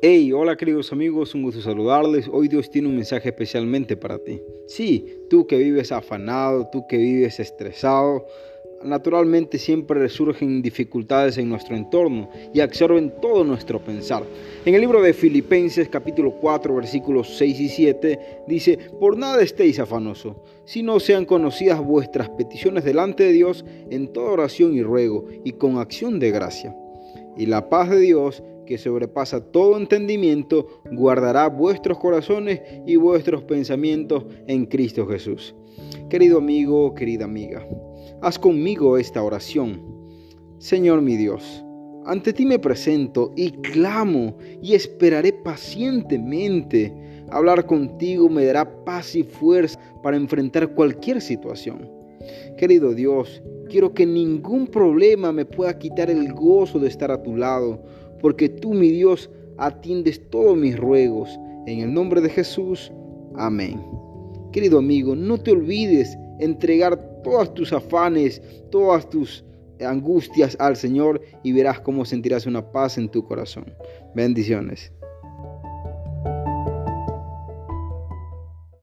Hey, hola queridos amigos, un gusto saludarles. Hoy Dios tiene un mensaje especialmente para ti. Sí, tú que vives afanado, tú que vives estresado, naturalmente siempre resurgen dificultades en nuestro entorno y absorben todo nuestro pensar. En el libro de Filipenses capítulo 4 versículos 6 y 7 dice, por nada estéis afanosos, no sean conocidas vuestras peticiones delante de Dios en toda oración y ruego y con acción de gracia. Y la paz de Dios, que sobrepasa todo entendimiento, guardará vuestros corazones y vuestros pensamientos en Cristo Jesús. Querido amigo, querida amiga, haz conmigo esta oración. Señor mi Dios, ante ti me presento y clamo y esperaré pacientemente. Hablar contigo me dará paz y fuerza para enfrentar cualquier situación. Querido Dios, quiero que ningún problema me pueda quitar el gozo de estar a tu lado porque tú, mi Dios, atiendes todos mis ruegos. En el nombre de Jesús, amén. Querido amigo, no te olvides entregar todas tus afanes, todas tus angustias al Señor y verás cómo sentirás una paz en tu corazón. Bendiciones.